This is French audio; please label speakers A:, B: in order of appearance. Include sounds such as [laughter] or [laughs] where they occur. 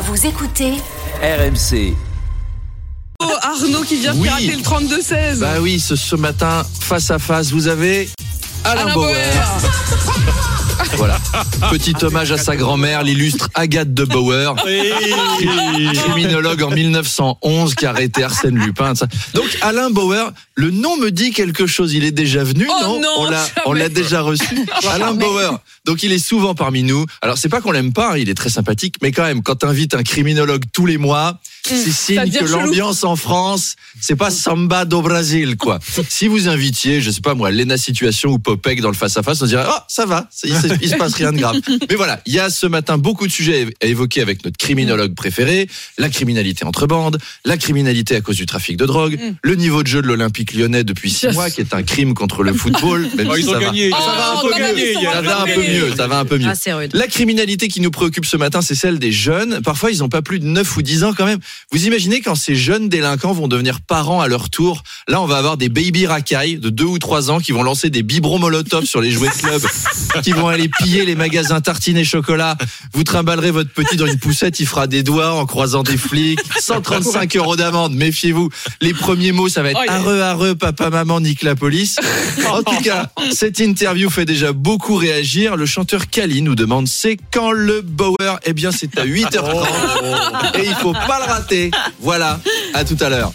A: Vous écoutez
B: RMC.
C: Oh, Arnaud qui vient
D: Oui.
C: pirater le 32-16.
D: Bah oui, ce, ce matin, face à face, vous avez Alain,
C: Alain
D: Bauer.
C: Bauer. [laughs]
D: Voilà. Petit hommage à sa grand-mère, l'illustre Agathe de Bauer. Criminologue en 1911 qui a arrêté Arsène Lupin. ça. Donc Alain Bauer, le nom me dit quelque chose. Il est déjà venu,
C: Oh
D: non,
C: non,
D: On l'a,
C: jamais.
D: on l'a déjà reçu. [laughs] Alain Bauer. Donc il est souvent parmi nous. Alors c'est pas qu'on l'aime pas, hein, il est très sympathique, mais quand même, quand t'invites un criminologue tous les mois, c'est signe que l'ambiance en France, c'est pas samba do Brasil, quoi. [laughs] si vous invitiez, je sais pas moi, Lena Situation ou Popek dans le face à face, on dirait, oh, ça va, il, se- il se passe rien de grave. [laughs] Mais voilà, il y a ce matin beaucoup de sujets à évoquer avec notre criminologue préféré, la criminalité entre bandes, la criminalité à cause du trafic de drogue,
C: Mm.
D: le niveau de jeu de l'Olympique lyonnais depuis six
C: Yes.
D: mois, qui est un crime contre le football. [laughs] Même
E: Oh,
D: si
E: ils ont
D: ça va.
E: gagné.
C: Oh,
E: Ça va un peu a-
D: Ça va un peu mieux, ça va un peu mieux.
F: Ah.
D: La criminalité qui nous préoccupe ce matin, c'est celle des jeunes. Parfois, ils n'ont pas plus de 9 ou 10 ans quand même. Vous imaginez quand ces jeunes délinquants vont devenir parents à leur tour? Là, on va avoir des baby racailles de 2 ou 3 ans qui vont lancer des biberons molotov sur les jouets de club, [laughs] qui vont aller piller les magasins tartines et chocolat. Vous trimballerez votre petit dans une poussette, il fera des doigts en croisant des flics. 135 euros d'amende, méfiez-vous. Les premiers mots, ça va être
C: Oh,
D: areux, areux, papa, maman, nique la police. En tout cas, cette interview fait déjà beaucoup réagir. Le chanteur Kali nous demande c'est quand le Bauer? Eh bien, c'est à 8h30. Et il faut pas le rater. Voilà. À tout à l'heure.